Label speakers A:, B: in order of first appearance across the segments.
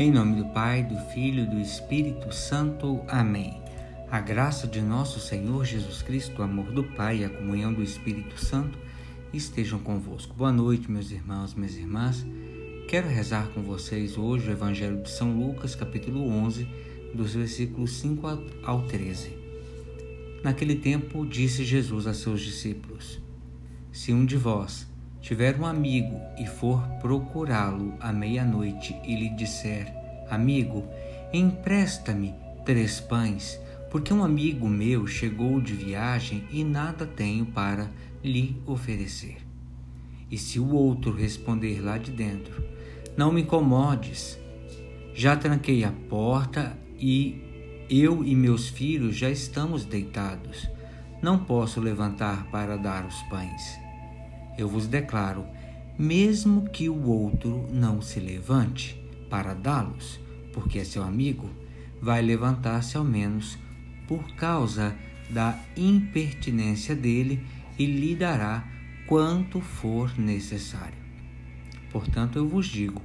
A: Em nome do Pai, do Filho e do Espírito Santo. Amém. A graça de nosso Senhor Jesus Cristo, o amor do Pai e a comunhão do Espírito Santo estejam convosco. Boa noite, meus irmãos, minhas irmãs. Quero rezar com vocês hoje o Evangelho de São Lucas, capítulo 11, dos versículos 5 ao 13. Naquele tempo, disse Jesus a seus discípulos: Se um de vós tiver um amigo e for procurá-lo à meia-noite e lhe disser: Amigo, empresta-me três pães, porque um amigo meu chegou de viagem e nada tenho para lhe oferecer. E se o outro responder lá de dentro: Não me incomodes, já tranquei a porta e eu e meus filhos já estamos deitados. Não posso levantar para dar os pães eu vos declaro, mesmo que o outro não se levante para dá-los, porque é seu amigo, vai levantar-se ao menos por causa da impertinência dele e lhe dará quanto for necessário. Portanto, eu vos digo: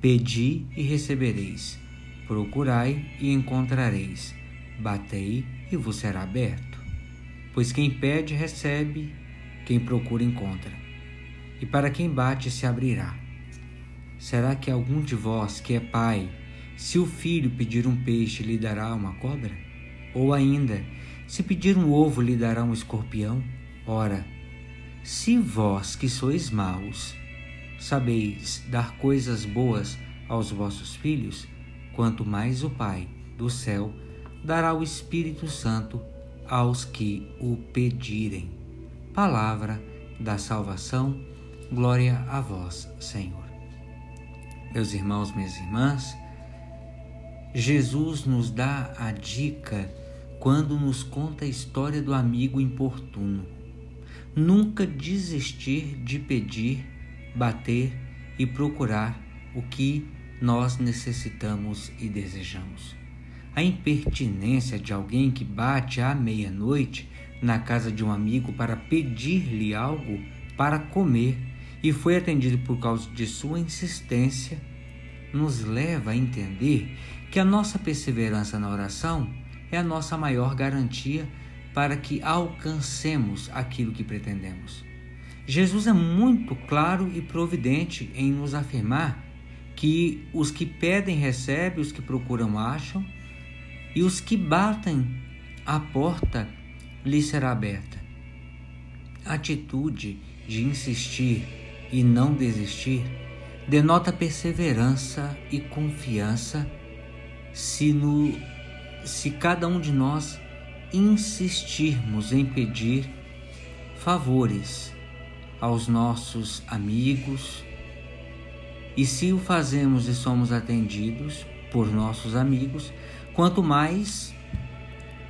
A: pedi e recebereis, procurai e encontrareis, batei e vos será aberto. Pois quem pede, recebe, quem procura, encontra. E para quem bate, se abrirá. Será que algum de vós que é pai, se o filho pedir um peixe, lhe dará uma cobra? Ou ainda, se pedir um ovo, lhe dará um escorpião? Ora, se vós que sois maus, sabeis dar coisas boas aos vossos filhos, quanto mais o Pai do céu dará o Espírito Santo aos que o pedirem palavra da salvação. Glória a vós, Senhor. Meus irmãos, minhas irmãs, Jesus nos dá a dica quando nos conta a história do amigo importuno. Nunca desistir de pedir, bater e procurar o que nós necessitamos e desejamos. A impertinência de alguém que bate à meia-noite na casa de um amigo para pedir-lhe algo para comer e foi atendido por causa de sua insistência, nos leva a entender que a nossa perseverança na oração é a nossa maior garantia para que alcancemos aquilo que pretendemos. Jesus é muito claro e providente em nos afirmar que os que pedem recebem, os que procuram acham, e os que batem a porta lhe será aberta. A atitude de insistir e não desistir denota perseverança e confiança se, no, se cada um de nós insistirmos em pedir favores aos nossos amigos e se o fazemos e somos atendidos por nossos amigos, quanto mais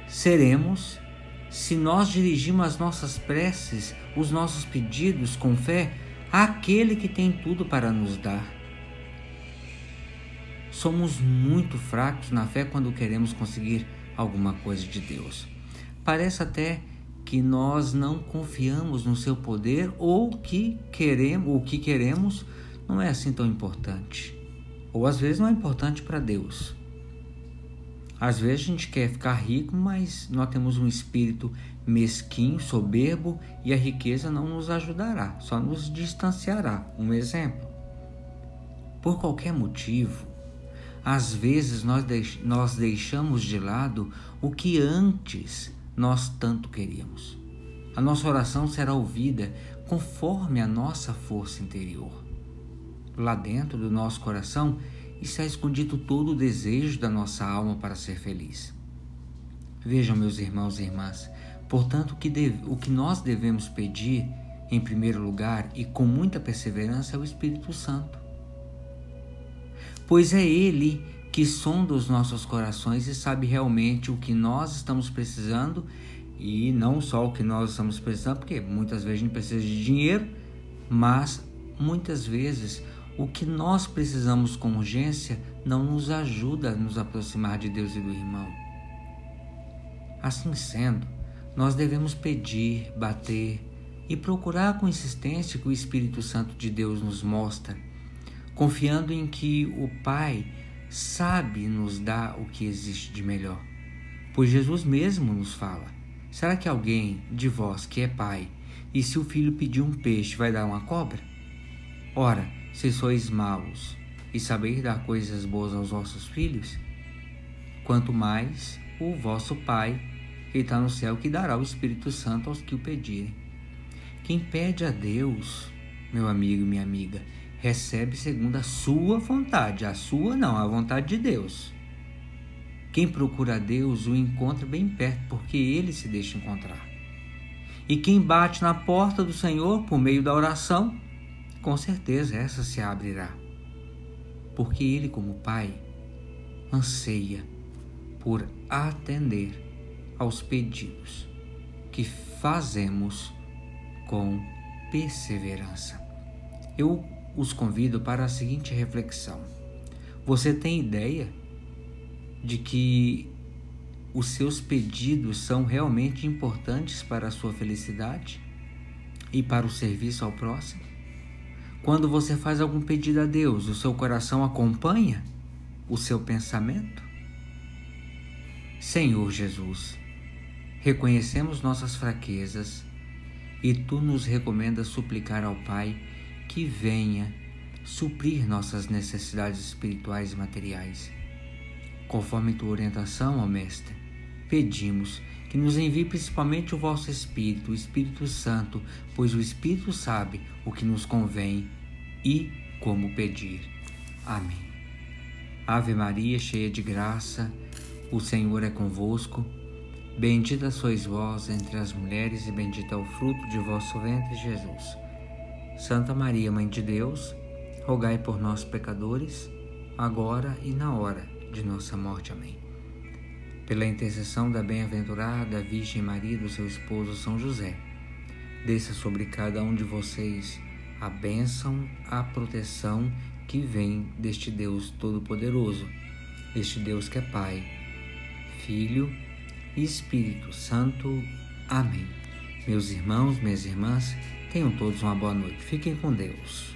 A: seremos se nós dirigimos as nossas preces, os nossos pedidos com fé àquele que tem tudo para nos dar. Somos muito fracos na fé quando queremos conseguir alguma coisa de Deus. Parece até que nós não confiamos no seu poder ou que queremos, o que queremos não é assim tão importante. Ou às vezes não é importante para Deus. Às vezes a gente quer ficar rico, mas nós temos um espírito mesquinho, soberbo e a riqueza não nos ajudará, só nos distanciará. Um exemplo. Por qualquer motivo, às vezes nós, deix nós deixamos de lado o que antes nós tanto queríamos. A nossa oração será ouvida conforme a nossa força interior. Lá dentro do nosso coração está escondido todo o desejo da nossa alma para ser feliz. Vejam, meus irmãos e irmãs, portanto, o que, deve, o que nós devemos pedir, em primeiro lugar e com muita perseverança, é o Espírito Santo. Pois é Ele que sonda os nossos corações e sabe realmente o que nós estamos precisando e não só o que nós estamos precisando, porque muitas vezes a gente precisa de dinheiro, mas muitas vezes o que nós precisamos com urgência não nos ajuda a nos aproximar de Deus e do irmão. Assim sendo, nós devemos pedir, bater e procurar com insistência que o Espírito Santo de Deus nos mostra confiando em que o Pai sabe nos dar o que existe de melhor. Pois Jesus mesmo nos fala: será que alguém de vós que é pai, e se o filho pedir um peixe, vai dar uma cobra? Ora, se sois maus e sabeis dar coisas boas aos vossos filhos, quanto mais o vosso Pai, que está no céu, que dará o Espírito Santo aos que o pedirem. Quem pede a Deus, meu amigo e minha amiga, recebe segundo a sua vontade, a sua não, a vontade de Deus. Quem procura a Deus o encontra bem perto, porque ele se deixa encontrar. E quem bate na porta do Senhor por meio da oração, com certeza essa se abrirá. Porque ele, como Pai, anseia por atender aos pedidos que fazemos com perseverança. Eu os convido para a seguinte reflexão. Você tem ideia de que os seus pedidos são realmente importantes para a sua felicidade e para o serviço ao próximo? Quando você faz algum pedido a Deus, o seu coração acompanha o seu pensamento? Senhor Jesus, reconhecemos nossas fraquezas e tu nos recomendas suplicar ao Pai que venha suprir nossas necessidades espirituais e materiais. Conforme tua orientação, ó Mestre, pedimos que nos envie principalmente o vosso Espírito, o Espírito Santo, pois o Espírito sabe o que nos convém e como pedir. Amém. Ave Maria, cheia de graça, o Senhor é convosco. Bendita sois vós entre as mulheres, e bendito é o fruto de vosso ventre, Jesus. Santa Maria, Mãe de Deus, rogai por nós, pecadores, agora e na hora de nossa morte. Amém. Pela intercessão da bem-aventurada Virgem Maria do seu esposo São José, desça sobre cada um de vocês a bênção, a proteção que vem deste Deus Todo-Poderoso, este Deus que é Pai, Filho e Espírito Santo. Amém. Meus irmãos, minhas irmãs, Tenham todos uma boa noite. Fiquem com Deus.